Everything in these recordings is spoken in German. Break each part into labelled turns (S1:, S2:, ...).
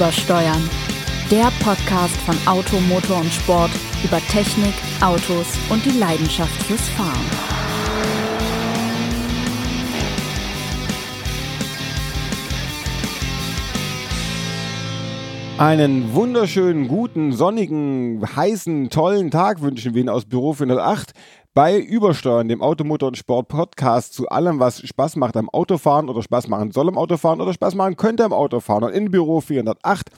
S1: Übersteuern. Der Podcast von Auto, Motor und Sport über Technik, Autos und die Leidenschaft fürs Fahren.
S2: Einen wunderschönen, guten, sonnigen, heißen, tollen Tag wünschen wir Ihnen aus Büro 408 bei Übersteuern, dem Automotor und Sport Podcast zu allem, was Spaß macht am Autofahren oder Spaß machen soll am Autofahren oder Spaß machen könnte am Autofahren. Und in Büro 408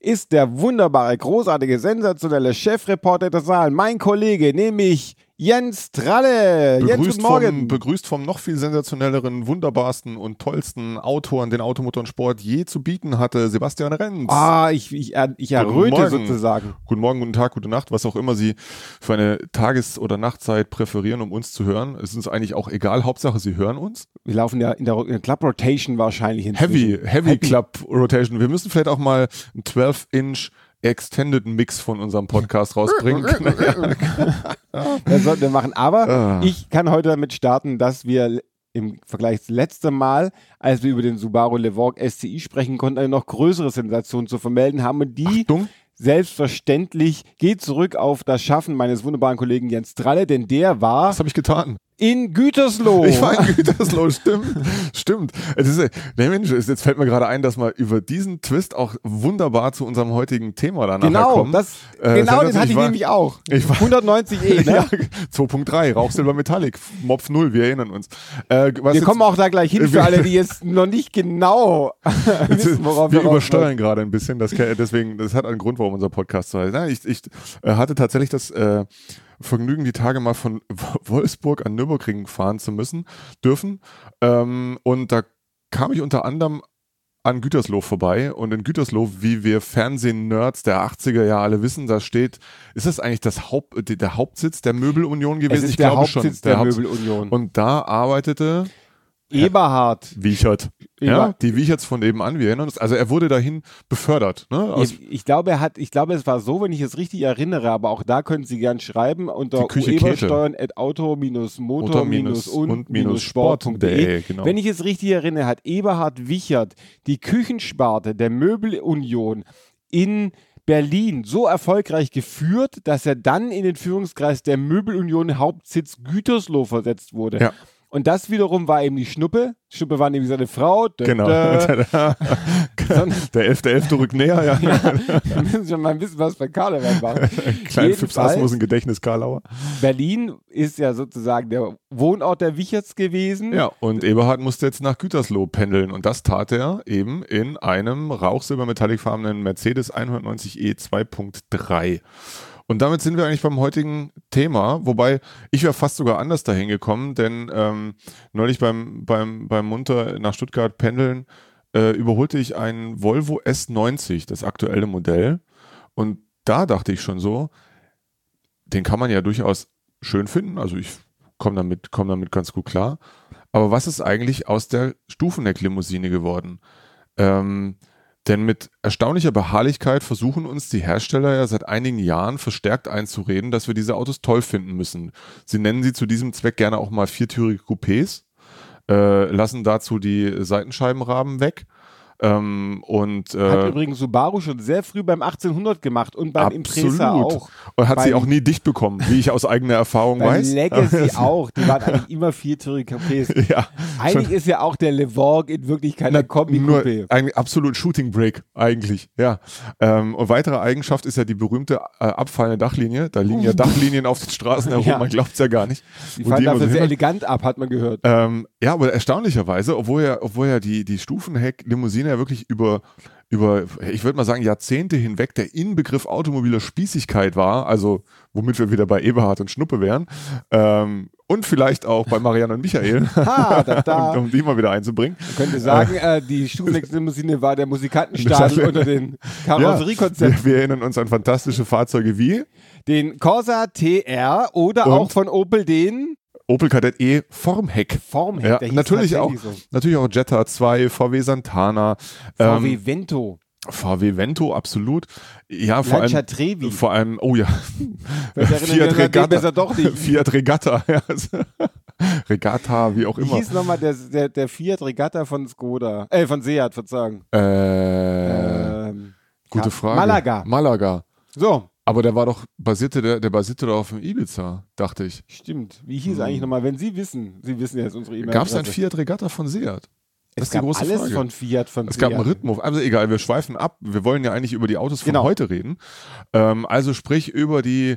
S2: ist der wunderbare, großartige, sensationelle Chefreporter der Saal, mein Kollege, nämlich Jens Tralle. Jens,
S3: Begrüßt
S2: guten Morgen.
S3: vom, begrüßt vom noch viel sensationelleren, wunderbarsten und tollsten Autoren, den Automotor und Sport je zu bieten hatte, Sebastian Renz.
S2: Ah, ich, ich, ich erröte sozusagen.
S3: Guten Morgen, guten Tag, gute Nacht, was auch immer Sie für eine Tages- oder Nachtzeit präferieren, um uns zu hören. Es ist uns eigentlich auch egal, Hauptsache Sie hören uns.
S2: Wir laufen ja in der, in der Club Rotation wahrscheinlich inzwischen.
S3: Heavy, Heavy, Club Rotation. Wir müssen vielleicht auch mal einen 12-Inch Extended Mix von unserem Podcast rausbringen.
S2: Das sollten wir machen. Aber
S3: Ah.
S2: ich kann heute damit starten, dass wir im Vergleich zum letzten Mal, als wir über den Subaru Levorg SCI sprechen konnten, eine noch größere Sensation zu vermelden haben. Und die
S3: Achtung,
S2: selbstverständlich geht zurück auf das Schaffen meines wunderbaren Kollegen Jens Tralle, denn der war
S3: was habe ich getan?
S2: In Gütersloh.
S3: Ich war in Gütersloh, stimmt. Stimmt. Es ist, der Mensch, jetzt fällt mir gerade ein, dass wir über diesen Twist auch wunderbar zu unserem heutigen Thema danach
S2: Genau,
S3: kommen.
S2: das,
S3: Äh,
S2: genau den
S3: sensationell.
S2: hatte ich
S3: war-
S2: nämlich auch.
S3: Ich war-
S2: 190 E, ne?
S3: Ja, 2.3, Rauchsilber Metallic, Mopf 0, wir erinnern uns. Äh,
S2: Wir
S3: jetzt-
S2: kommen auch da gleich hin für alle, die jetzt noch nicht genau wissen, worauf
S3: wir
S2: wir
S3: übersteuern gerade ein bisschen, das, deswegen, das hat einen Grund, warum unser Podcast so heißt. Nein, ich, ich äh, hatte tatsächlich das äh, Vergnügen, die Tage mal von Wolfsburg an Nürburgring fahren zu müssen, dürfen. Ähm, und da kam ich unter anderem an Gütersloh vorbei und in Gütersloh, wie wir Fernsehen-Nerds der 80er Jahre alle wissen, da steht, ist das eigentlich das Haupt, der- der Hauptsitz der Möbelunion gewesen?
S2: Es ist
S3: ich
S2: der
S3: glaube
S2: Hauptsitz
S3: schon.
S2: der,
S3: Hauptsitz.
S2: Möbelunion.
S3: Und da arbeitete
S2: Eberhard.
S3: Wiechert. Ja,
S2: Eber-
S3: die Wiecherts von nebenan, wir erinnern uns. Also er wurde dahin befördert. Ne?
S2: Ich, ich glaube, er hat, ich glaube, es war so, wenn ich es richtig erinnere, aber auch da können Sie gern schreiben unter
S3: Die Küche Käthe.
S2: uebersteuern at auto-motor-und-sport.de.
S3: und-sport.de, genau.
S2: Wenn ich es richtig erinnere, hat Eberhard Wichert die Küchensparte der Möbelunion in Berlin so erfolgreich geführt, dass er dann in den Führungskreis der Möbelunion Hauptsitz Gütersloh versetzt wurde.
S3: Ja.
S2: Und das wiederum war eben die Schnuppe. Schnuppe war nämlich seine Frau. Dö,
S3: genau.
S2: dö.
S3: der 11.11. rückt näher, ja.
S2: Wir müssen schon mal wissen, was bei Karneval war.
S3: Klein Fips Asmus ein Gedächtnis Karlauer.
S2: Berlin ist ja sozusagen der Wohnort der Wicherts gewesen.
S3: Ja, und Eberhard musste jetzt nach Gütersloh pendeln und das tat er eben in einem rauchsilber-metallicfarbenen Mercedes 190e 2.3. Und damit sind wir eigentlich beim heutigen Thema, wobei ich wäre fast sogar anders dahin gekommen, denn ähm, neulich beim, beim, beim Munter nach Stuttgart pendeln äh, überholte ich einen Volvo S90, das aktuelle Modell. Und da dachte ich schon so, den kann man ja durchaus schön finden. Also ich komme damit, komm damit ganz gut klar. Aber was ist eigentlich aus der Stufenheck-Limousine geworden? Ähm, denn mit erstaunlicher Beharrlichkeit versuchen uns die Hersteller ja seit einigen Jahren verstärkt einzureden, dass wir diese Autos toll finden müssen. Sie nennen sie zu diesem Zweck gerne auch mal viertürige Coupés, äh, lassen dazu die Seitenscheibenrahmen weg. Ähm, und
S2: Hat
S3: äh,
S2: übrigens Subaru schon sehr früh beim 1800 gemacht und beim Impreza auch.
S3: Und hat sie auch nie dicht bekommen, wie ich aus eigener Erfahrung weiß.
S2: Legacy auch. Die waren eigentlich immer viertürige Coupés.
S3: ja,
S2: Eigentlich ist ja auch der Levorg in Wirklichkeit ein
S3: nur
S2: Kombi-Coupé.
S3: absolut Shooting Break eigentlich, ja. Ähm, und weitere Eigenschaft ist ja die berühmte äh, abfallende Dachlinie. Da liegen ja Dachlinien auf den Straßen herum,
S2: Ja.
S3: man glaubt es ja gar nicht.
S2: Die fallen dafür sehr elegant ab, hat man gehört.
S3: ähm, ja, aber erstaunlicherweise, obwohl ja, obwohl ja die, die Stufenheck-Limousine ja wirklich über, über, ich würde mal sagen, Jahrzehnte hinweg der Inbegriff automobiler Spießigkeit war, also womit wir wieder bei Eberhard und Schnuppe wären, ähm, und vielleicht auch bei Marianne und Michael,
S2: Ha, da, da.
S3: um, um die mal wieder einzubringen.
S2: Man könnte sagen, äh, die Stufenlex-Limousine war der Musikantenstadel unter den Karosseriekonzepten.
S3: wir, wir erinnern uns an fantastische Fahrzeuge wie
S2: Den Corsa TR oder
S3: Und?
S2: auch von Opel den
S3: Opel Kadett E Formheck.
S2: Formheck.
S3: Ja, natürlich auch,
S2: tatsächlich
S3: natürlich auch Jetta 2, VW Santana,
S2: So. VW
S3: ähm,
S2: Vento.
S3: VW Vento, absolut. Ja, vor
S2: Lancia
S3: allem,
S2: Trevi.
S3: vor allem, oh ja,
S2: an den besser doch nicht.
S3: Fiat Regatta, ja. Regatta, wie auch
S2: Wie
S3: immer.
S2: hieß nochmal der, der, der Fiat Regatta von Skoda? Äh, von Seat, verzeihung.
S3: Äh,
S2: Ähm,
S3: Gute Frage.
S2: Malaga.
S3: Malaga.
S2: So,
S3: Aber der war doch, basierte, der, der basierte doch auf dem Ibiza, dachte ich.
S2: stimmt. Wie hieß
S3: Hm.
S2: eigentlich nochmal, wenn Sie wissen, Sie wissen jetzt unsere E-Mail.
S3: Gab es ein Fiat Regatta von Seat? Das
S2: Es
S3: ist die
S2: gab
S3: große
S2: alles
S3: Frage.
S2: von Fiat, von
S3: Es gab einen. Rhythmus. Also egal, wir schweifen ab. Wir wollen ja eigentlich über die Autos von
S2: Genau.
S3: heute reden. Ähm, also sprich über die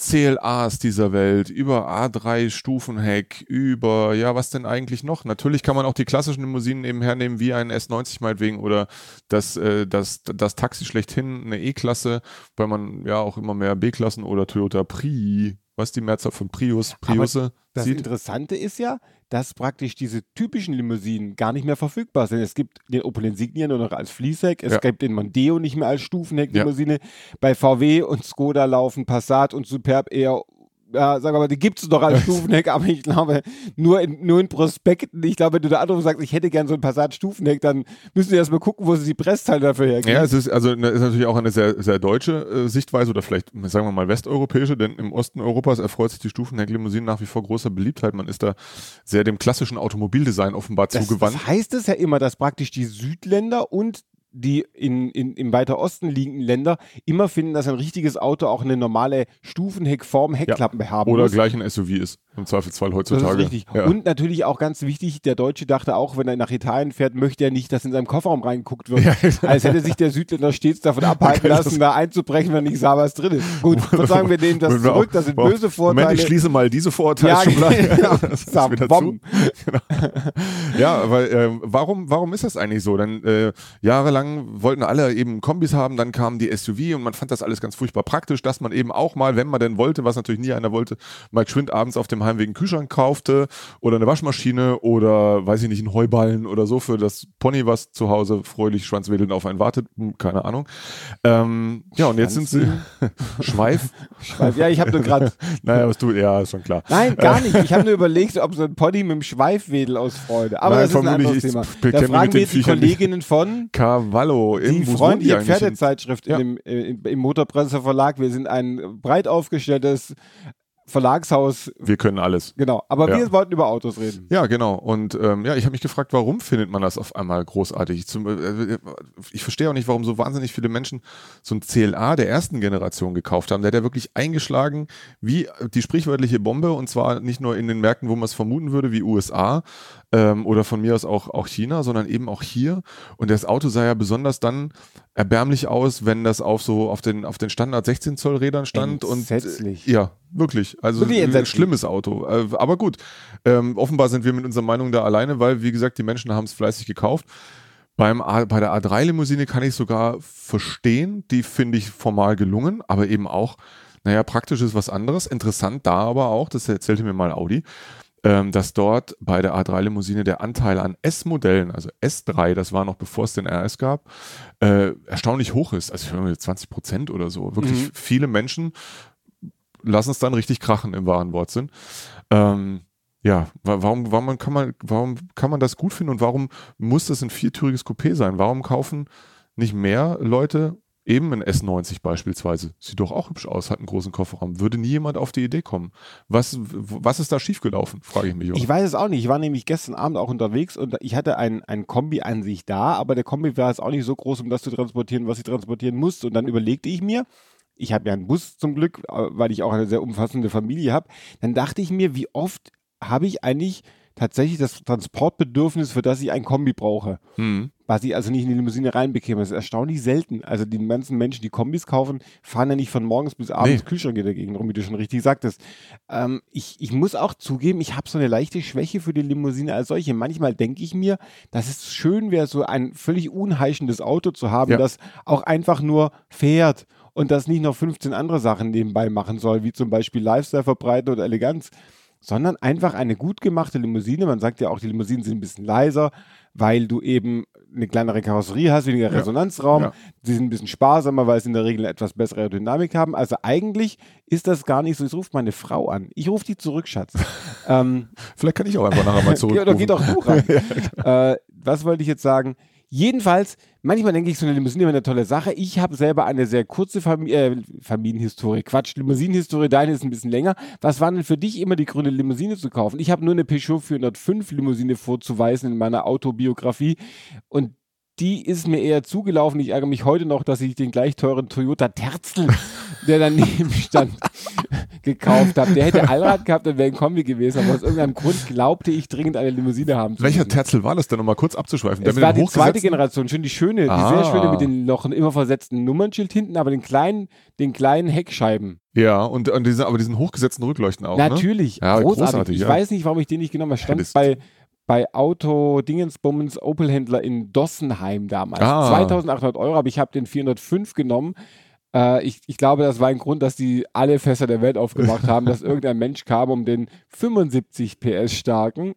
S3: CLAs dieser Welt, über A3 Stufenheck, über, ja, was denn eigentlich noch? Natürlich kann man auch die klassischen Limousinen eben hernehmen, wie ein S90 meinetwegen oder das, äh, das, das Taxi schlechthin, eine E-Klasse, weil man ja auch immer mehr B-Klassen oder Toyota Pri, was die Mehrzahl von Prius, Priusse
S2: Das
S3: sieht.
S2: Interessante ist ja, dass praktisch diese typischen Limousinen gar nicht mehr verfügbar sind. Es gibt den Opel Insignia nur noch als Fließheck, es
S3: Ja.
S2: gibt den Mondeo nicht mehr als Stufenhecklimousine. Bei VW und Skoda laufen Passat und Superb eher ja, sag mal, die gibt es doch als Stufenheck, aber ich glaube, nur in, nur in Prospekten. Ich glaube, wenn du der andere sagst, ich hätte gern so ein Passat Stufenheck, dann müssen wir erstmal gucken, wo sie die Pressteile dafür herkriegen.
S3: Ja, es ist also ne, ist natürlich auch eine sehr, sehr deutsche äh, Sichtweise oder vielleicht, sagen wir mal, westeuropäische, denn im Osten Europas erfreut sich die Stufenhecklimousine nach wie vor großer Beliebtheit. Man ist da sehr dem klassischen Automobildesign offenbar
S2: das,
S3: zugewandt.
S2: das heißt es ja immer, dass praktisch die Südländer und die in, in, im weiter Osten liegenden Länder immer finden, dass ein richtiges Auto auch eine normale Stufenheckform, Heckklappen haben
S3: Oder
S2: muss.
S3: gleich ein SUV ist, im Zweifelsfall
S2: Das
S3: heutzutage.
S2: ist richtig.
S3: Ja.
S2: Und natürlich auch ganz wichtig, der Deutsche dachte auch, wenn er nach Italien fährt, möchte er nicht, dass in seinem Kofferraum reingeguckt wird.
S3: Ja.
S2: Als hätte sich der Südländer stets davon abhalten
S3: Das-
S2: lassen, da einzubrechen, wenn nicht sah, was drin ist. Gut, sagen wir nehmen das zurück,
S3: auch-
S2: das sind
S3: Moment,
S2: böse Vorteile.
S3: Moment, ich schließe mal diese
S2: ja,
S3: Vorurteilsschublade.
S2: genau.
S3: Das.
S2: Zabom.
S3: Ja, aber äh, warum, warum ist das eigentlich so? Denn äh, jahrelang wollten alle eben Kombis haben, dann kamen die SUV und man fand das alles ganz furchtbar praktisch, dass man eben auch mal, wenn man denn wollte, was natürlich nie einer wollte, mal geschwind abends auf dem Heimweg einen Kühlschrank kaufte oder eine Waschmaschine oder, weiß ich nicht, einen Heuballen oder so für das Pony, was zu Hause fröhlich schwanzwedelnd auf einen wartet. Hm, keine Ahnung. Ähm, ja, und jetzt sind sie Schweif.
S2: Ja, ich habe nur gerade
S3: Naja, was du, ja, ist schon klar.
S2: Nein, gar nicht. Ich habe nur überlegt, ob so ein Pony mit dem Schweifwedel aus Freude. Aber
S3: Nein,
S2: das ist ein anderes
S3: ich
S2: Thema. Da fragen wir jetzt die. Kolleginnen von
S3: Cavallo.
S2: Die freundliche Pferdezeitschrift
S3: Ja.
S2: in dem, äh, in, im Motorpresseverlag. Wir sind ein breit aufgestelltes Verlagshaus.
S3: Wir können alles.
S2: Genau. Aber
S3: Ja.
S2: wir wollten über Autos reden.
S3: Ja, genau. Und ähm, ja, ich habe mich gefragt, warum findet man das auf einmal großartig? Zum, äh, ich verstehe auch nicht, warum so wahnsinnig viele Menschen so ein CLA der ersten Generation gekauft haben. Der hat ja wirklich eingeschlagen wie die sprichwörtliche Bombe und zwar nicht nur in den Märkten, wo man es vermuten würde, wie USA ähm, oder von mir aus auch, auch China, sondern eben auch hier. Und das Auto sah ja besonders dann erbärmlich aus, wenn das auf so auf den auf den Standard 16 Zoll Rädern stand und
S2: Entsetzlich.
S3: äh, ja, wirklich. Also ein schlimmes Auto. Äh, aber gut, ähm, offenbar sind wir mit unserer Meinung da alleine, weil, wie gesagt, die Menschen haben es fleißig gekauft. Beim A, bei der A3-Limousine kann ich sogar verstehen, die finde ich formal gelungen, aber eben auch, naja, praktisch ist was anderes. Interessant da aber auch, das erzählte mir mal Audi, dass dort bei der A3-Limousine der Anteil an S-Modellen, also S3, das war noch bevor es den RS gab, äh, erstaunlich hoch ist. Also ich höre mal 20 Prozent oder so. Wirklich
S2: Mhm.
S3: viele Menschen lassen es dann richtig krachen im wahren Wortsinn. Ähm, ja, wa- warum, warum, kann man, warum kann man das gut finden und warum muss das ein viertüriges Coupé sein? Warum kaufen nicht mehr Leute eben ein S90 beispielsweise? Sieht doch auch hübsch aus, hat einen großen Kofferraum. Würde nie jemand auf die Idee kommen. Was, was ist da schiefgelaufen, frage ich mich.
S2: Ich weiß es auch nicht. Ich war nämlich gestern Abend auch unterwegs und ich hatte ein, ein Kombi an sich da, aber der Kombi war jetzt auch nicht so groß, um das zu transportieren, was ich transportieren musste. Und dann überlegte ich mir, ich habe ja einen Bus zum Glück, äh, weil ich auch eine sehr umfassende Familie habe. Dann dachte ich mir, wie oft habe ich eigentlich tatsächlich das Transportbedürfnis, für das ich ein Kombi brauche.
S3: Hm.
S2: Was ich also nicht in die Limousine reinbekäme. Das ist erstaunlich selten. Also die ganzen Menschen, die Kombis kaufen, fahren ja nicht von morgens bis abends
S3: Nee.
S2: Kühlschrank Gegend rum, wie du schon richtig sagtest. Ähm, ich, ich muss auch zugeben, ich habe so eine leichte Schwäche für die Limousine als solche. Manchmal denke ich mir, dass es schön wäre, so ein völlig unheischendes Auto zu haben,
S3: Ja.
S2: das auch einfach nur fährt und das nicht noch 15 andere Sachen nebenbei machen soll, wie zum Beispiel Lifestyle verbreiten oder Eleganz sondern einfach eine gut gemachte Limousine. Man sagt ja auch, die Limousinen sind ein bisschen leiser, weil du eben eine kleinere Karosserie hast, weniger
S3: Ja.
S2: Resonanzraum.
S3: Ja.
S2: Sie sind ein bisschen sparsamer, weil sie in der Regel eine etwas bessere Aerodynamik haben. Also eigentlich ist das gar nicht so. Ich rufe meine Frau an. Ich rufe die zurück, Schatz. ähm,
S3: Vielleicht kann ich auch einfach nachher mal
S2: ja,
S3: zurückrufen.
S2: oder geht auch du ran. äh, was wollte ich jetzt sagen? Jedenfalls, manchmal denke ich, so eine Limousine wäre eine tolle Sache. Ich habe selber eine sehr kurze Fam äh, Familienhistorie. Quatsch, Limousinenhistorie, deine ist ein bisschen länger. Was war denn für dich immer die Gründe, Limousine zu kaufen? Ich habe nur eine Peugeot 405 Limousine vorzuweisen in meiner Autobiografie. Und die ist mir eher zugelaufen. Ich ärgere mich heute noch, dass ich den gleich teuren Toyota Terzel, der daneben stand, gekauft habe. Der hätte Allrad gehabt, dann wäre ein Kombi gewesen. Aber aus irgendeinem Grund glaubte ich dringend eine Limousine haben zu
S3: Welcher
S2: müssen.
S3: Terzel war das denn, um mal kurz abzuschweifen? Der
S2: Es war die zweite Generation, schon die schöne, die
S3: Ah.
S2: sehr schöne mit den noch immer versetzten Nummernschild hinten, aber den kleinen, den kleinen Heckscheiben.
S3: Ja, und, und diese, aber diesen hochgesetzten Rückleuchten auch, ne?
S2: Natürlich,
S3: Ja,
S2: großartig.
S3: großartig,
S2: Ich
S3: ja.
S2: weiß nicht, warum ich den nicht genommen habe. Stand
S3: Hättest-
S2: bei, bei Auto Dingensbummens Opel-Händler in Dossenheim damals.
S3: Ah.
S2: 2800 Euro, aber ich habe den 405 genommen. Äh, ich, ich glaube, das war ein Grund, dass die alle Fässer der Welt aufgemacht haben, dass irgendein Mensch kam, um den 75 PS starken.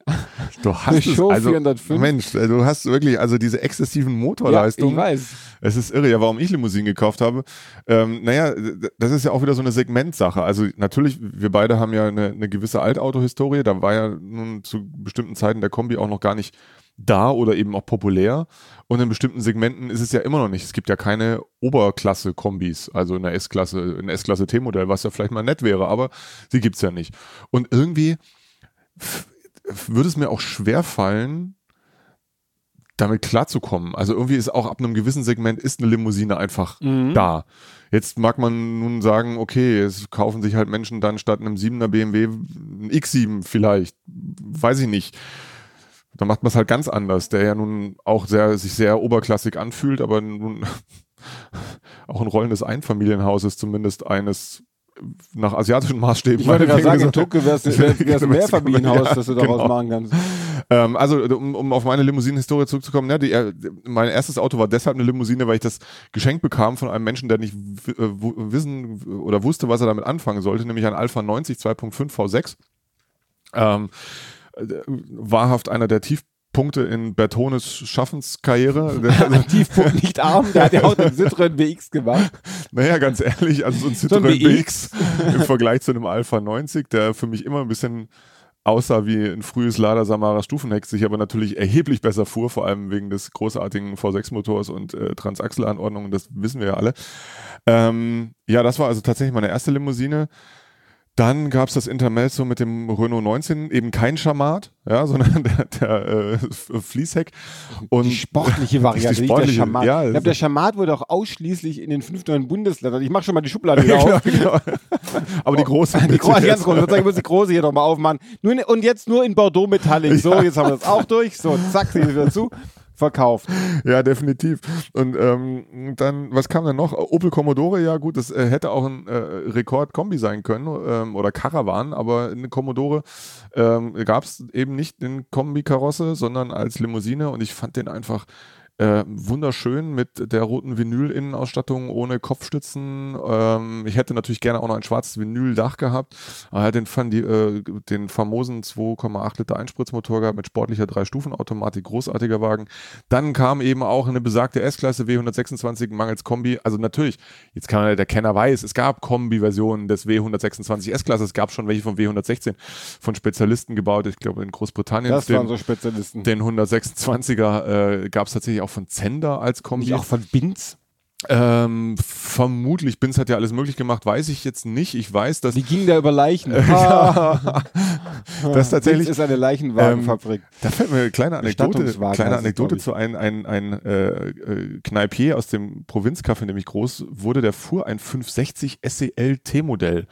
S3: Du hast es,
S2: Show
S3: also,
S2: 405.
S3: Mensch, äh, du hast wirklich also diese exzessiven
S2: Ja,
S3: Motorleistungen.
S2: ich weiß.
S3: Es ist irre, ja, warum ich Limousinen gekauft habe. Ähm, naja, das ist ja auch wieder so eine Segmentsache. Also natürlich, wir beide haben ja eine, eine gewisse Altauto-Historie. Da war ja nun zu bestimmten Zeiten der Kombi auch noch gar nicht da oder eben auch populär. Und in bestimmten Segmenten ist es ja immer noch nicht. Es gibt ja keine Oberklasse-Kombis, also in der S-Klasse, in der S-Klasse T-Modell, was ja vielleicht mal nett wäre, aber sie gibt's ja nicht. Und irgendwie würde es mir auch schwer fallen, damit klarzukommen. Also irgendwie ist auch ab einem gewissen Segment ist eine Limousine einfach
S2: Mhm.
S3: da. Jetzt mag man nun sagen, okay, es kaufen sich halt Menschen dann statt einem 7er BMW ein X7 vielleicht. Weiß ich nicht. Da macht man es halt ganz anders, der ja nun auch sehr, sich sehr oberklassig anfühlt, aber nun auch ein rollendes Einfamilienhaus ist zumindest eines nach asiatischen Maßstäben.
S2: Ich wollte gerade sagen, in Tokio wäre es ein Mehrfamilienhaus,
S3: Ja,
S2: das du daraus
S3: genau.
S2: machen kannst.
S3: Ähm, also, um, um auf meine Limousinen-Historie zurückzukommen, ne, die, äh, mein erstes Auto war deshalb eine Limousine, weil ich das geschenkt bekam von einem Menschen, der nicht äh, wissen oder wusste, was er damit anfangen sollte, nämlich ein Alpha 90 2.5 V6. Ähm, äh, wahrhaft einer der Tiefpunkte in Bertones Schaffenskarriere.
S2: Tiefpunkt nicht arm, der hat ja auch den Citroën BX gemacht.
S3: Naja, ganz ehrlich, also so ein
S2: So
S3: Citroën
S2: BX.
S3: BX im Vergleich zu einem Alpha 90, der für mich immer ein bisschen aussah wie ein frühes Lada Samara Stufenheck, sich aber natürlich erheblich besser fuhr, vor allem wegen des großartigen V6-Motors und äh, Transaxle-Anordnungen, das wissen wir ja alle. Ähm, ja, das war also tatsächlich meine erste Limousine. Dann gab es das Intermezzo mit dem Renault 19, eben kein Schamat, ja, sondern der, der äh, Fließheck. Und
S2: Die sportliche Variante,
S3: Die
S2: nicht
S3: sportliche,
S2: der Schamat.
S3: ja,
S2: ich glaube, der Schamat wurde auch ausschließlich in den fünf neuen Bundesländern. Ich mache schon mal die Schublade wieder
S3: genau,
S2: auf.
S3: genau. Aber die große.
S2: Die, große, die ganz große. Ich muss die große hier nochmal aufmachen. Nur, in- und jetzt nur in Bordeaux Metallic. So, jetzt haben wir das auch durch. So, zack, sie wieder zu. Verkauft.
S3: Ja, definitiv. Und ähm, dann, was kam denn noch? Opel Commodore, ja gut, das äh, hätte auch ein äh, Rekord-Kombi sein können ähm, oder Caravan, aber eine Commodore ähm, gab es eben nicht in Kombi-Karosse, sondern als Limousine und ich fand den einfach äh, wunderschön mit der roten Vinyl-Innenausstattung ohne Kopfstützen. Ähm, ich hätte natürlich gerne auch noch ein schwarzes Vinyl-Dach gehabt. Er hat den, Fan- die, äh, den famosen 2,8 Liter Einspritzmotor gehabt mit sportlicher Drei-Stufen-Automatik, großartiger Wagen. Dann kam eben auch eine besagte S-Klasse W126 mangels Kombi. Also natürlich, jetzt kann man, der Kenner weiß, es gab Kombi-Versionen des W126 S-Klasse. Es gab schon welche von W116 von Spezialisten gebaut. Ich glaube in Großbritannien.
S2: Das
S3: den,
S2: waren so Spezialisten.
S3: den 126er äh, gab es tatsächlich auch von Zender als Kombi.
S2: Nicht auch von Binz?
S3: Ähm, vermutlich, Binz hat ja alles möglich gemacht, weiß ich jetzt nicht. Ich weiß, dass
S2: Die gingen da über Leichen.
S3: Ja. das tatsächlich,
S2: Binz ist eine Leichenwagenfabrik.
S3: da fällt mir eine kleine Anekdote, kleine Anekdote zu ein, ein, ein äh, äh, Kneipier aus dem Provinzcafé, in dem ich groß wurde, der fuhr ein 560 SEL T-Modell,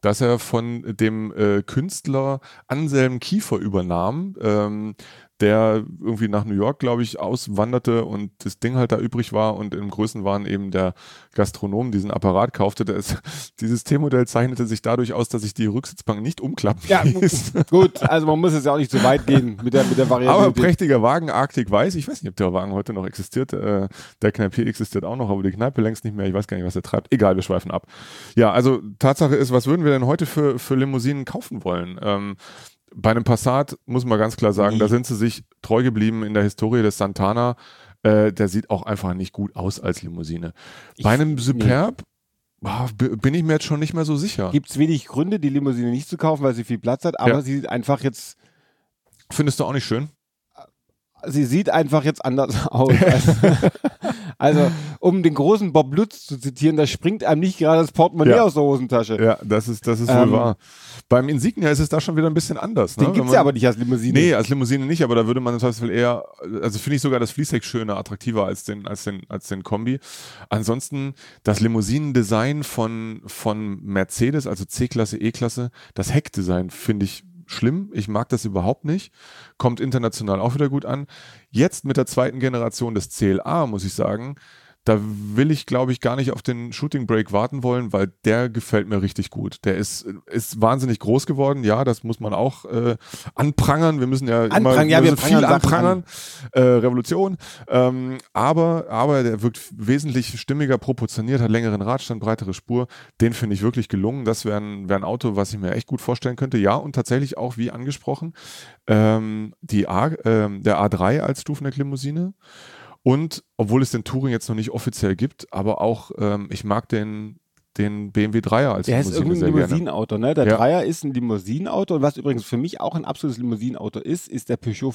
S3: das er von dem äh, Künstler Anselm Kiefer übernahm. Ähm, der irgendwie nach New York, glaube ich, auswanderte und das Ding halt da übrig war und im Größenwahn eben der Gastronom diesen Apparat kaufte. Der ist, dieses T-Modell zeichnete sich dadurch aus, dass sich die Rücksitzbank nicht umklappen
S2: Ja,
S3: ließ.
S2: gut, also man muss jetzt ja auch nicht so weit gehen mit der, mit der Variante.
S3: Aber prächtiger Wagen, Arctic Weiß. Ich weiß nicht, ob der Wagen heute noch existiert. Äh, der Kneipier existiert auch noch, aber die Kneipe längst nicht mehr. Ich weiß gar nicht, was er treibt. Egal, wir schweifen ab. Ja, also Tatsache ist, was würden wir denn heute für, für Limousinen kaufen wollen? Ähm, bei einem Passat muss man ganz klar sagen,
S2: Nie.
S3: da sind sie sich treu geblieben in der Historie des Santana. Äh, der sieht auch einfach nicht gut aus als Limousine.
S2: Ich-
S3: bei einem Superb ah, b- bin ich mir jetzt schon nicht mehr so sicher.
S2: Gibt es wenig Gründe, die Limousine nicht zu kaufen, weil sie viel Platz hat, aber
S3: Ja.
S2: sie sieht einfach jetzt
S3: Findest du auch nicht schön?
S2: Sie sieht einfach jetzt anders aus. also, um den großen Bob Lutz zu zitieren, da springt einem nicht gerade das Portemonnaie
S3: Ja.
S2: aus der Hosentasche.
S3: Ja, das ist, das ist wohl
S2: Ähm,
S3: wahr. Beim Insignia ist es da schon wieder ein bisschen anders. Ne?
S2: Den
S3: Wenn
S2: gibt's
S3: man-
S2: ja aber nicht als Limousine.
S3: Nee, als Limousine nicht, aber da würde man im Zweifelsfall eher, also finde ich sogar das Fließheck schöner, attraktiver als den, als den, als den Kombi. Ansonsten das Limousinendesign von, von Mercedes, also C-Klasse, E-Klasse, das Heckdesign finde ich schlimm. Ich mag das überhaupt nicht. Kommt international auch wieder gut an. Jetzt mit der zweiten Generation des CLA, muss ich sagen, da will ich, glaube ich, gar nicht auf den Shooting Break warten wollen, weil der gefällt mir richtig gut. Der ist, ist wahnsinnig groß geworden. Ja, das muss man auch äh, anprangern. Wir müssen ja immer
S2: Anprangern, ja, wir
S3: müssen viel anprangern. Äh, Revolution. Ähm, aber, aber der wirkt wesentlich stimmiger, proportioniert, hat längeren Radstand, breitere Spur. Den finde ich wirklich gelungen. Das wäre ein, wär ein Auto, was ich mir echt gut vorstellen könnte. Ja, und tatsächlich auch, wie angesprochen, ähm, die A, ähm, der A3 als Stufenecklimousine. Und obwohl es den Touring jetzt noch nicht offiziell gibt, aber auch, ähm, ich mag den, den BMW 3er als
S2: Der ist
S3: Limousine
S2: irgendwie ein
S3: sehr gerne.
S2: Limousinenauto, ne? Der
S3: Ja.
S2: Dreier ist ein Limousinenauto und was übrigens für mich auch ein absolutes Limousinenauto ist, ist der Peugeot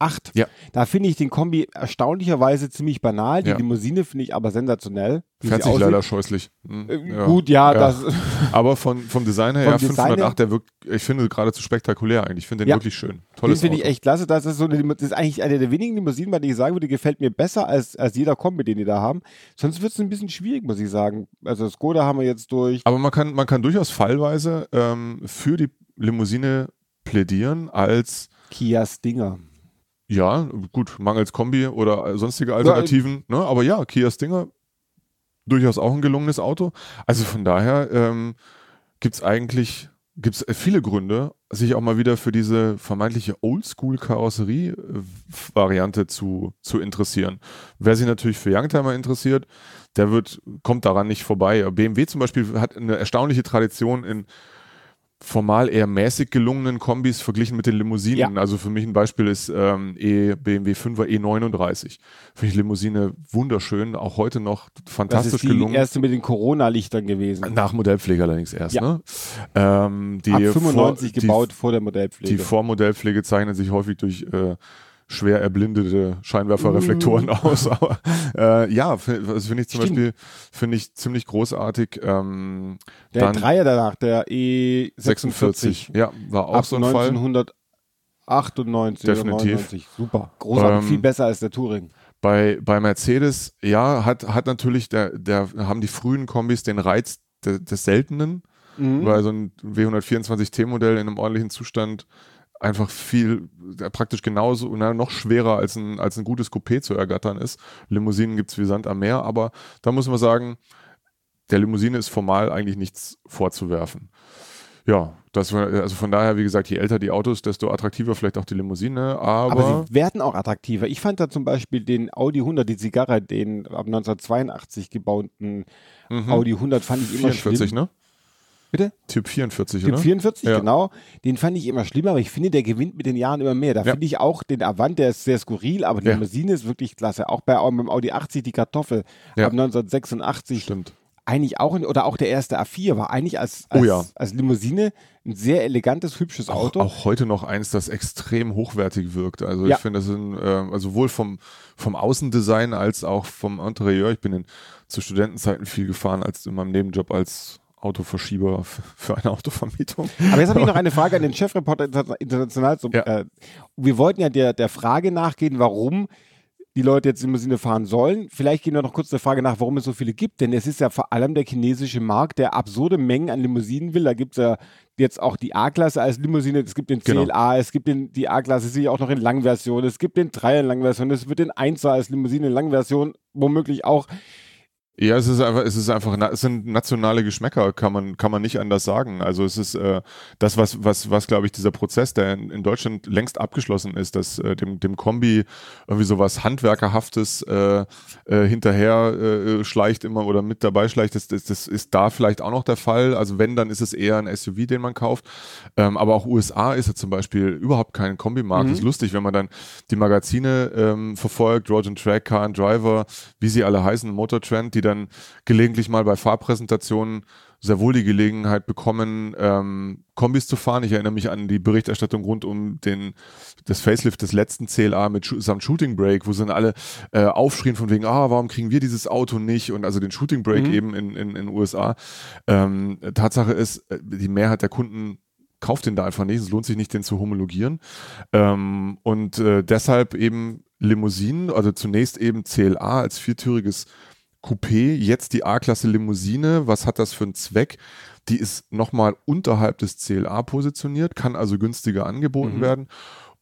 S2: 508.
S3: Ja.
S2: Da finde ich den Kombi erstaunlicherweise ziemlich banal. Die
S3: Ja.
S2: Limousine finde ich aber sensationell.
S3: Fährt sich leider scheußlich. Hm,
S2: Äh,
S3: ja.
S2: Gut, ja,
S3: Ja.
S2: das
S3: Aber von, vom Design her,
S2: Vom
S3: ja,
S2: Design
S3: 508,
S2: her-
S3: der wirkt, ich finde geradezu spektakulär eigentlich. Ich finde den wirklich schön.
S2: den
S3: Tolles
S2: finde
S3: Auto.
S2: ich echt klasse. Das ist so eine, das ist eigentlich eine der wenigen Limousinen, bei denen ich sagen würde, gefällt mir besser als, als jeder Kombi, den die da haben. Sonst wird es ein bisschen schwierig, muss ich sagen. Also Skoda haben wir jetzt durch.
S3: Aber man kann, man kann durchaus fallweise ähm, für die Limousine plädieren als
S2: Kia Stinger.
S3: Ja, gut, mangels Kombi oder sonstige Alternativen, ne? Aber ja, Kia Stinger, durchaus auch ein gelungenes Auto. Also von daher ähm, gibt es eigentlich gibt's viele Gründe, sich auch mal wieder für diese vermeintliche Oldschool-Karosserie-Variante zu, zu interessieren. Wer sich natürlich für Youngtimer interessiert, der wird, kommt daran nicht vorbei. BMW zum Beispiel hat eine erstaunliche Tradition in formal eher mäßig gelungenen Kombis verglichen mit den Limousinen.
S2: Ja.
S3: Also für mich ein Beispiel ist ähm, e, BMW 5er E39. Finde ich Limousine wunderschön, auch heute noch
S2: Das
S3: fantastisch
S2: ist die
S3: gelungen.
S2: erste mit den Corona-Lichtern gewesen.
S3: Nach Modellpflege allerdings erst.
S2: Ja.
S3: Ne? Ähm, die
S2: Ab 95
S3: vor,
S2: gebaut vor der Modellpflege.
S3: Die, die Vormodellpflege zeichnet sich häufig durch äh, schwer erblindete Scheinwerferreflektoren
S2: Mm.
S3: aus. Aber äh, ja, das finde ich zum
S2: Stimmt.
S3: Beispiel finde ich ziemlich großartig. Ähm,
S2: der Dreier danach, der E46.
S3: 46. Ja, war auch
S2: ab
S3: so ein Fall.
S2: 1998
S3: Definitiv.
S2: oder 99. Super. Großartig.
S3: Ähm,
S2: viel besser als der Touring.
S3: Bei, bei Mercedes, ja, hat, hat natürlich, der, der haben die frühen Kombis den Reiz de, des Seltenen,
S2: Mhm.
S3: weil so ein W124T-Modell in einem ordentlichen Zustand einfach viel, äh, praktisch genauso, na, noch schwerer als ein, als ein gutes Coupé zu ergattern ist. Limousinen gibt es wie Sand am Meer, aber da muss man sagen, der Limousine ist formal eigentlich nichts vorzuwerfen. Ja, das, also von daher, wie gesagt, je älter die Autos, desto attraktiver vielleicht auch die Limousine, aber,
S2: Aber sie werden auch attraktiver. Ich fand da zum Beispiel den Audi 100, die Zigarre, den ab 1982 gebauten
S3: mhm,
S2: Audi 100 fand ich immer
S3: 44,
S2: schlimm.
S3: ne?
S2: Bitte?
S3: Typ 44,
S2: Typ
S3: oder?
S2: 44,
S3: Ja.
S2: genau. Den fand ich immer schlimmer, aber ich finde, der gewinnt mit den Jahren immer mehr. Da
S3: Ja.
S2: finde ich auch den Avant, der ist sehr skurril, aber die
S3: Ja.
S2: Limousine ist wirklich klasse. Auch bei dem Audi 80 die Kartoffel
S3: Ja.
S2: ab 1986
S3: Stimmt.
S2: eigentlich auch, in- oder auch der erste A4 war eigentlich als, als,
S3: Oh
S2: als Limousine ein sehr elegantes, hübsches
S3: Auch,
S2: Auto.
S3: auch heute noch eins, das extrem hochwertig wirkt. Also ich finde, das sind äh, also sowohl vom, vom Außendesign als auch vom Interieur. Ich bin in, zu Studentenzeiten viel gefahren als in meinem Nebenjob als Autoverschieber für eine Autovermietung.
S2: Aber jetzt habe ich noch eine Frage an den Chefreporter Inter- international. So,
S3: Ja.
S2: äh, wir wollten ja der, der Frage nachgehen, warum die Leute jetzt Limousine fahren sollen. Vielleicht gehen wir noch kurz der Frage nach, warum es so viele gibt. Denn es ist ja vor allem der chinesische Markt, der absurde Mengen an Limousinen will. Da gibt es ja jetzt auch die A-Klasse als Limousine. Es gibt den
S3: Genau.
S2: CLA, es gibt den, die A-Klasse sicher auch noch in Langversion. Es gibt den 3er in Langversion. Es wird den 1er als Limousine in Langversion womöglich auch.
S3: Ja, es ist einfach, es ist einfach, es sind nationale Geschmäcker, kann man, kann man nicht anders sagen. Also es ist äh, das, was, was, was glaube ich, dieser Prozess, der in, in Deutschland längst abgeschlossen ist, dass äh, dem, dem Kombi irgendwie sowas Handwerkerhaftes äh, äh, hinterher äh, schleicht immer oder mit dabei schleicht, das, das, das ist da vielleicht auch noch der Fall. Also wenn, dann ist es eher ein SUV, den man kauft. Ähm, aber auch USA ist ja zum Beispiel überhaupt kein Kombimarkt.
S2: Mhm.
S3: Das ist lustig, wenn man dann die Magazine ähm, verfolgt, Road and Track, Car and Driver, wie sie alle heißen, Motor Trend, die dann gelegentlich mal bei Fahrpräsentationen sehr wohl die Gelegenheit bekommen, ähm, Kombis zu fahren. Ich erinnere mich an die Berichterstattung rund um den, das Facelift des letzten CLA mit samt Shooting Break, wo sie dann alle äh, aufschrien von wegen, ah, warum kriegen wir dieses Auto nicht? Und also den Shooting Break mhm. eben in, in, in den USA. Ähm, Tatsache ist, äh, die Mehrheit der Kunden kauft den da einfach nicht. Es lohnt sich nicht, den zu homologieren. Ähm, und äh, deshalb eben Limousinen, also zunächst eben CLA als viertüriges Coupé, jetzt die A-Klasse Limousine. Was hat das für einen Zweck? Die ist nochmal unterhalb des CLA positioniert, kann also günstiger angeboten mhm. werden.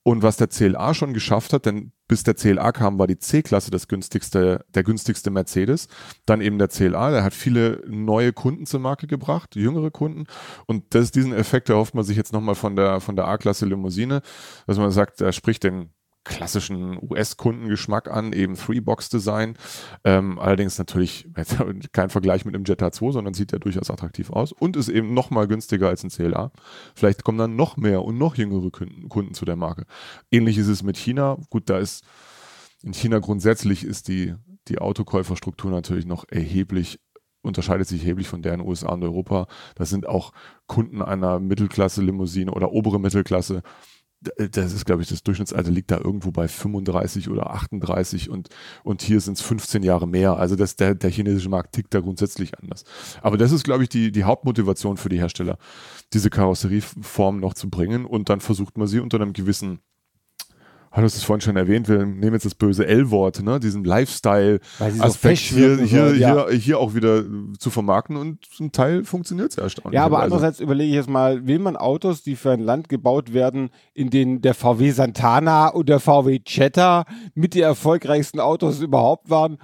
S3: Und was der CLA schon geschafft hat, denn bis der CLA kam, war die C-Klasse das günstigste, der günstigste Mercedes. Dann eben der CLA, der hat viele neue Kunden zur Marke gebracht, jüngere Kunden. Und das, diesen Effekt erhofft man sich jetzt nochmal von der, von der A-Klasse Limousine, dass man sagt, er spricht den klassischen US-Kundengeschmack an, eben Three-Box-Design. Ähm, allerdings natürlich kein Vergleich mit einem Jetta 2, sondern sieht ja durchaus attraktiv aus und ist eben noch mal günstiger als ein CLA. Vielleicht kommen dann noch mehr und noch jüngere Kunden, Kunden zu der Marke. Ähnlich ist es mit China. Gut, da ist in China grundsätzlich ist die, die Autokäuferstruktur natürlich noch erheblich unterscheidet sich erheblich von der in den USA und Europa. Das sind auch Kunden einer Mittelklasse-Limousine oder obere Mittelklasse, das ist, glaube ich, das Durchschnittsalter liegt da irgendwo bei 35 oder 38 und, und hier sind es 15 Jahre mehr. Also das, der, der chinesische Markt tickt da grundsätzlich anders. Aber das ist, glaube ich, die, die Hauptmotivation für die Hersteller, diese Karosserieform noch zu bringen und dann versucht man sie unter einem gewissen du hast es vorhin schon erwähnt, wir nehmen jetzt das böse L-Wort, ne, diesen Lifestyle-Aspekt hier, hier, ja. hier, hier auch wieder zu vermarkten und zum Teil funktioniert es erstaunlich.
S2: Ja, aber andererseits überlege ich jetzt mal, will man Autos, die für ein Land gebaut werden, in denen der VW Santana und der VW Jetta mit die erfolgreichsten Autos überhaupt waren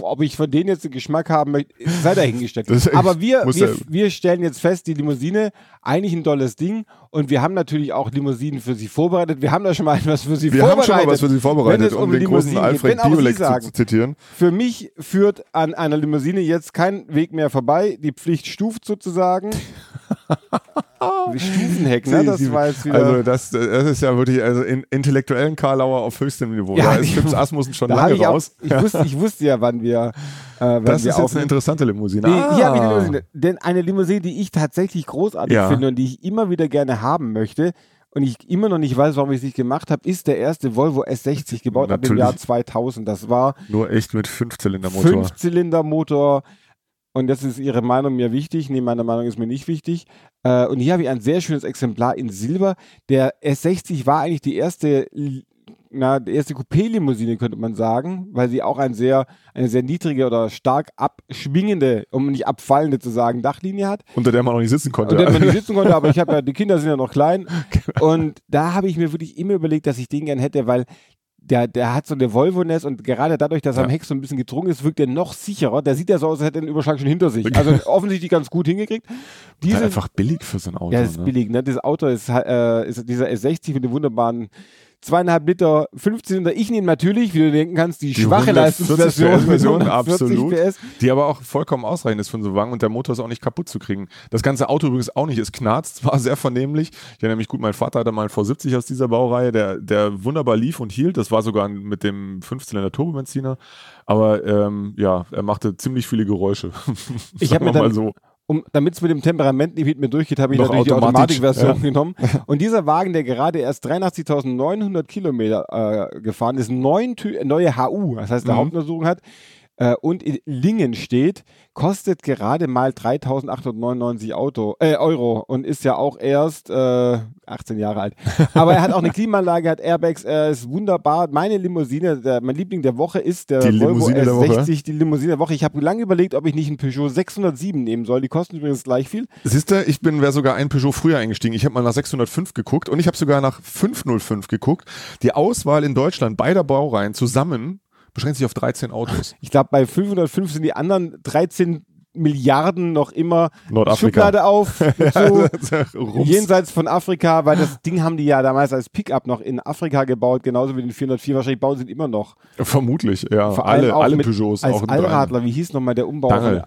S2: ob ich von denen jetzt den Geschmack haben möchte, sei dahingestellt. Aber wir, wir, wir stellen jetzt fest, die Limousine, eigentlich ein tolles Ding. Und wir haben natürlich auch Limousinen für Sie vorbereitet. Wir haben da schon mal etwas für Sie
S3: wir
S2: vorbereitet.
S3: Wir haben schon mal was für Sie vorbereitet, um, um den großen Alfred Biolek zu zitieren.
S2: Für mich führt an einer Limousine jetzt kein Weg mehr vorbei. Die Pflicht stuft sozusagen.
S3: Stufenheck, ne? Das war jetzt wieder. Also, das, das ist ja wirklich also in, intellektuellen Karlauer auf höchstem Niveau. Ja, da ist Fips Asmussen schon lange raus.
S2: Auch, ich, wusste, ich wusste ja, wann wir.
S3: Äh, das ist jetzt eine interessante Limousine.
S2: Nee, ah. Ich eine Limousine. Denn eine Limousine, die ich tatsächlich großartig ja. finde und die ich immer wieder gerne haben möchte, und ich immer noch nicht weiß, warum ich es nicht gemacht habe, ist der erste Volvo S60 gebaut ab dem Jahr 2000. Das war
S3: nur echt mit Fünfzylindermotor.
S2: Fünfzylindermotor und das ist Ihre Meinung mir wichtig. Nee, meine Meinung ist mir nicht wichtig. Äh, und hier habe ich ein sehr schönes Exemplar in Silber. Der S60 war eigentlich die erste, na, die erste Coupé-Limousine, könnte man sagen, weil sie auch ein sehr, eine sehr niedrige oder stark abschwingende, um nicht abfallende zu sagen, Dachlinie hat.
S3: Unter der man noch nicht sitzen konnte.
S2: Unter der man nicht sitzen konnte, aber ich habe ja, die Kinder sind ja noch klein. Genau. Und da habe ich mir wirklich immer überlegt, dass ich den gern hätte, weil der, der hat so eine Volvo-Nest und gerade dadurch, dass er ja. am Heck so ein bisschen gedrungen ist, wirkt er noch sicherer. Der sieht ja so aus, als hätte er den Überschlag schon hinter sich. Also offensichtlich ganz gut hingekriegt.
S3: Diese, ist einfach billig für so ein Auto.
S2: Ja, das ist
S3: ne?
S2: billig. Ne? Das Auto ist, äh, ist dieser S60 mit dem wunderbaren zweieinhalb Liter 15 Ich nehme natürlich, wie du denken kannst, die, die schwache Leistungsversion.
S3: absolut. PS. Die aber auch vollkommen ausreichend ist von so Wagen und der Motor ist auch nicht kaputt zu kriegen. Das ganze Auto übrigens auch nicht. Es knarzt zwar sehr vernehmlich. Ich erinnere mich gut, mein Vater hatte mal einen V70 aus dieser Baureihe, der, der wunderbar lief und hielt. Das war sogar mit dem 15er Turbobenziner. Aber ähm, ja, er machte ziemlich viele Geräusche.
S2: ich habe mir dann, mal so um, damit es mit dem Temperament nicht mit mir durchgeht, habe ich Noch natürlich die Automatikversion ja. genommen. Und dieser Wagen, der gerade erst 83.900 Kilometer äh, gefahren ist, neun, neue HU, das heißt, der mhm. Hauptuntersuchung hat, äh, und in Lingen steht, kostet gerade mal 3.899 Auto, äh, Euro und ist ja auch erst äh, 18 Jahre alt. Aber er hat auch eine Klimaanlage, hat Airbags, er ist wunderbar. Meine Limousine, der, mein Liebling der Woche ist der
S3: die Volvo
S2: S60, die Limousine der Woche. Ich habe lange überlegt, ob ich nicht einen Peugeot 607 nehmen soll. Die kosten übrigens gleich viel.
S3: Siehst du, ich bin wäre sogar ein Peugeot früher eingestiegen. Ich habe mal nach 605 geguckt und ich habe sogar nach 505 geguckt. Die Auswahl in Deutschland beider Baureihen zusammen beschränkt sich auf 13 Autos.
S2: Ich glaube, bei 505 sind die anderen 13 Milliarden noch immer
S3: Nordafrika.
S2: Schublade auf, so jenseits von Afrika, weil das Ding haben die ja damals als Pickup noch in Afrika gebaut, genauso wie den 404 wahrscheinlich bauen sie immer noch.
S3: Vermutlich, ja. Vor alle, alle
S2: mit,
S3: Peugeots.
S2: Als auch Allradler, wie hieß nochmal der Umbau?
S3: Dangel.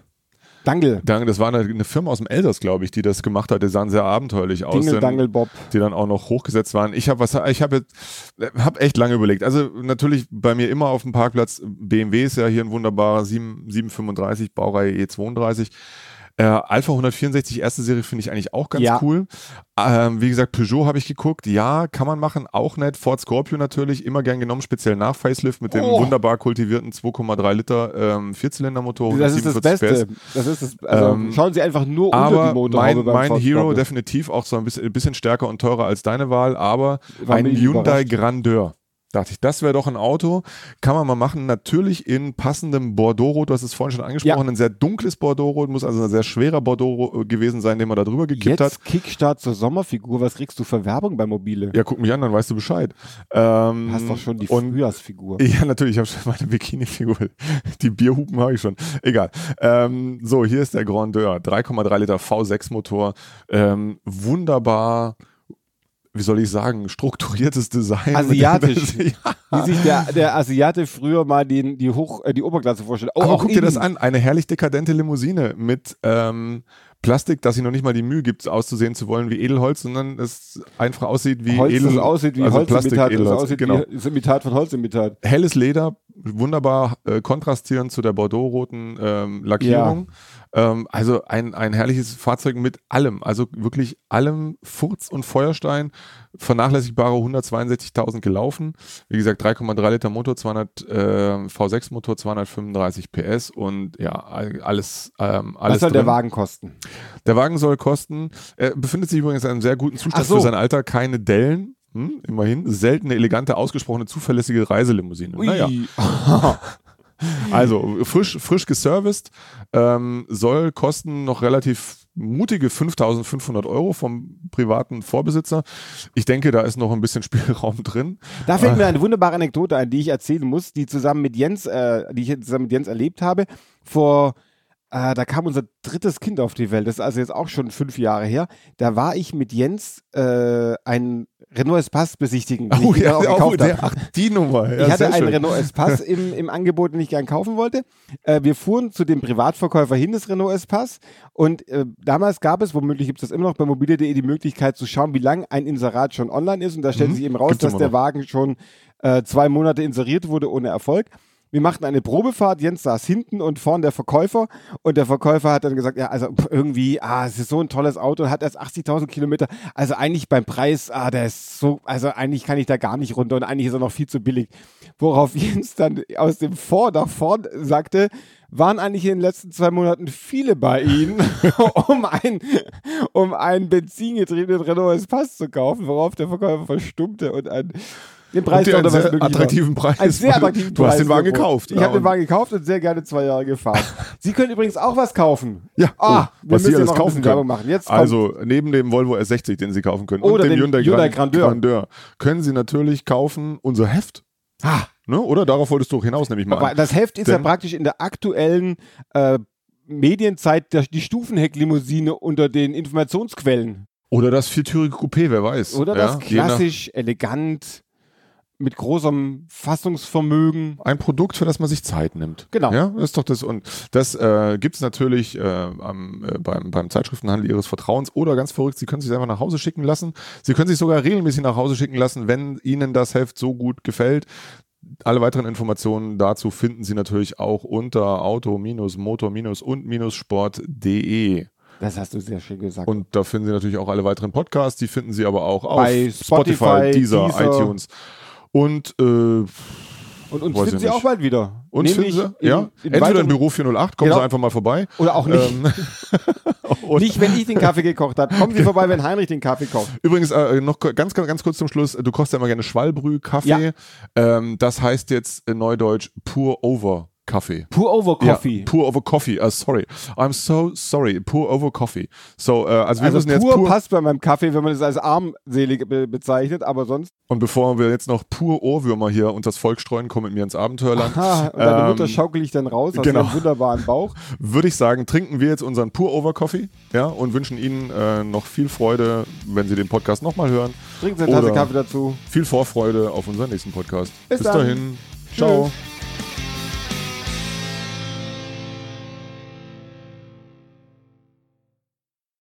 S2: Dangle.
S3: Danke, das war eine, eine Firma aus dem Elsass, glaube ich, die das gemacht hat. Die sahen sehr abenteuerlich aus.
S2: Dingle,
S3: denn-
S2: Dangle, Bob.
S3: die dann auch noch hochgesetzt waren. Ich habe was, ich habe hab echt lange überlegt. Also natürlich bei mir immer auf dem Parkplatz. BMW ist ja hier ein wunderbarer 7, 735 Baureihe E32. Äh, Alpha 164 erste Serie finde ich eigentlich auch ganz
S2: Ja.
S3: cool. Ähm, wie gesagt, Peugeot habe ich geguckt. Ja, kann man machen, auch nett. Ford Scorpio natürlich, immer gern genommen, speziell nach Facelift mit dem
S2: Oh.
S3: wunderbar kultivierten 2,3 Liter ähm, Vierzylindermotor.
S2: Das ist das
S3: 147
S2: Beste. Das ist das, also
S3: Ähm,
S2: schauen Sie einfach nur unter
S3: aber
S2: die Motorhaube
S3: mein, mein
S2: Ford
S3: Hero
S2: Scorpio.
S3: definitiv auch so ein bisschen, ein bisschen stärker und teurer als deine Wahl, aber
S2: War
S3: ein Hyundai. Grandeur. Dachte ich, das wäre doch ein Auto. Kann man mal machen. Natürlich in passendem Bordeaux-Rot. Du hast es vorhin schon angesprochen. Ein sehr dunkles Bordeaux-Rot. Muss also ein sehr schwerer Bordeaux äh, gewesen sein, den man da drüber gekippt hat.
S2: Jetzt Kickstart zur Sommerfigur. Was kriegst du für Werbung bei Mobile?
S3: Ja, guck mich an, dann weißt du Bescheid. Ähm,
S2: Du hast doch schon die
S3: und
S2: Frühjahrsfigur.
S3: ja, natürlich, ich habe schon meine Bikini-Figur. Die Bierhupen habe ich schon. Egal. Ähm, so, hier ist der Grandeur. 3,3 Liter V6-Motor. Ähm, wunderbar, wie soll ich sagen, strukturiertes Design.
S2: Asiatisch.
S3: ja.
S2: Wie sich der, der Asiate früher mal den, die, Hoch, äh, die Oberklasse vorstellt. Oh,
S3: Aber
S2: auch
S3: guck dir das an. Eine herrlich dekadente Limousine mit ähm, Plastik, dass sie noch nicht mal die Mühe gibt, auszusehen zu wollen wie Edelholz, sondern es einfach aussieht wie
S2: Holz,
S3: Edel,
S2: aussieht wie
S3: also
S2: Holzimitat. Das
S3: Plastik-Edelholz.
S2: aussieht
S3: Genau.
S2: wie Imitat von Holzimitat.
S3: helles Leder, wunderbar äh, kontrastierend zu der Bordeaux-roten ähm, Lackierung. Ähm, also ein, ein herrliches Fahrzeug mit allem, also wirklich allem Furz und Feuerstein, vernachlässigbare 162.000 gelaufen. Wie gesagt, 3,3 Liter Motor, 200 äh, V6-Motor, 235 PS und ja, all- alles, ähm, alles
S2: Was soll
S3: drin.
S2: der Wagen kosten?
S3: Der Wagen soll kosten, er befindet sich übrigens in einem sehr guten Zustand
S2: so.
S3: für sein Alter, keine Dellen. Hm, immerhin, seltene, elegante, ausgesprochene, zuverlässige Reiselimousine. Naja, also frisch, frisch geserviced, ähm, soll kosten noch relativ mutige 5500 Euro vom privaten Vorbesitzer. Ich denke, da ist noch ein bisschen Spielraum drin.
S2: Da fällt mir eine wunderbare Anekdote ein, die ich erzählen muss, die zusammen mit Jens, äh, die ich zusammen mit Jens erlebt habe. Vor, äh, da kam unser drittes Kind auf die Welt. Das ist also jetzt auch schon fünf Jahre her. Da war ich mit Jens äh, ein Renault Espace besichtigen. den
S3: Oh,
S2: ich mir auch
S3: der, ach, die Nummer. Ja,
S2: ich hatte einen
S3: schön.
S2: Renault Espace im, im Angebot, den ich gern kaufen wollte. Äh, wir fuhren zu dem Privatverkäufer hin des Renault Espace und äh, damals gab es, womöglich gibt es das immer noch bei mobile.de, die Möglichkeit zu schauen, wie lange ein Inserat schon online ist und da stellt
S3: Mhm.
S2: sich eben raus,
S3: Gibt's
S2: dass der. Wagen schon äh, zwei Monate inseriert wurde ohne Erfolg. Wir machten eine Probefahrt, Jens saß hinten und vorn der Verkäufer und der Verkäufer hat dann gesagt, ja, also irgendwie, ah, es ist so ein tolles Auto, hat erst 80.000 Kilometer, also eigentlich beim Preis, ah, der ist so, also eigentlich kann ich da gar nicht runter und eigentlich ist er noch viel zu billig. Worauf Jens dann aus dem Vor nach vorn sagte, waren eigentlich in den letzten zwei Monaten viele bei Ihnen, um ein, um einen benzingetriebenen Renault Espace zu kaufen, worauf der Verkäufer verstummte und ein, den Preis
S3: Und einen sehr
S2: möglich war.
S3: attraktiven Preis.
S2: Einen sehr attraktiven
S3: Du hast
S2: Preis
S3: den Wagen gekauft.
S2: Ich
S3: ja,
S2: habe den Wagen gekauft und sehr gerne zwei Jahre gefahren. Sie können übrigens auch was kaufen.
S3: Ja,
S2: Ah,
S3: oh,
S2: wir
S3: was Sie alles
S2: noch
S3: kaufen können.
S2: Machen. Jetzt kommt-
S3: also neben dem Volvo S60, den Sie kaufen können,
S2: Oder
S3: und dem
S2: den
S3: Hyundai,
S2: Hyundai
S3: Grand-
S2: Grandeur.
S3: Grandeur, können Sie natürlich kaufen unser Heft.
S2: Ah,
S3: Ne? Oder darauf wolltest du auch hinaus, nehme ich mal
S2: aber
S3: an.
S2: das Heft ist ja
S3: Denn-
S2: praktisch in der aktuellen äh, Medienzeit der, die Stufenhecklimousine unter den Informationsquellen.
S3: Oder das viertürige Coupé, wer weiß.
S2: Oder
S3: ja,
S2: das klassisch, elegant, mit großem Fassungsvermögen.
S3: Ein Produkt, für das man sich Zeit nimmt.
S2: Genau.
S3: Ja, ist doch das. Und das äh, gibt es natürlich äh, am, äh, beim, beim Zeitschriftenhandel Ihres Vertrauens oder ganz verrückt, Sie können sich einfach nach Hause schicken lassen. Sie können sich sogar regelmäßig nach Hause schicken lassen, wenn Ihnen das Heft so gut gefällt. Alle weiteren Informationen dazu finden Sie natürlich auch unter auto-motor-und-sport.de.
S2: Das hast du sehr schön gesagt.
S3: Und da finden Sie natürlich auch alle weiteren Podcasts. Die finden Sie aber auch auf
S2: Bei
S3: Spotify,
S2: Spotify,
S3: Deezer,
S2: Deezer.
S3: iTunes. Und äh,
S2: und uns finden Sie auch bald wieder.
S3: Uns finden
S2: Nämlich
S3: Sie,
S2: in-
S3: ja,
S2: in
S3: entweder im Büro 408, kommen
S2: Genau.
S3: Sie einfach mal vorbei.
S2: Oder auch nicht.
S3: Ähm,
S2: Nicht, wenn ich den Kaffee gekocht habe. Kommen Sie vorbei, wenn Heinrich den Kaffee kocht.
S3: übrigens, äh, noch ganz, ganz, ganz kurz zum Schluss, du kochst ja immer gerne Schwallbrüh-Kaffee.
S2: Ja.
S3: Ähm, das heißt jetzt in Neudeutsch Pour Over Kaffee.
S2: Pour over Coffee.
S3: Ja, pour over coffee. Uh, sorry. I'm so sorry. Pour over coffee. So, äh, also wir
S2: also
S3: müssen jetzt
S2: pur,
S3: pur,
S2: passt bei meinem Kaffee, wenn man es als armselig be bezeichnet, aber sonst.
S3: und bevor wir jetzt noch pur Ohrwürmer hier unter das Volk streuen, komm mit mir ins Abenteuerland.
S2: Ha, und deine
S3: Ähm,
S2: Mutter schaukel ich dann raus aus
S3: genau.
S2: wunderbaren Bauch.
S3: würde ich sagen, trinken wir jetzt unseren Pur Over Coffee ja, und wünschen Ihnen äh, noch viel Freude, wenn Sie den Podcast nochmal hören.
S2: Trinken Sie eine Tasse Kaffee dazu.
S3: Viel Vorfreude auf unseren nächsten Podcast.
S2: Bis
S3: Bis dahin. Ciao.
S2: Tschüss.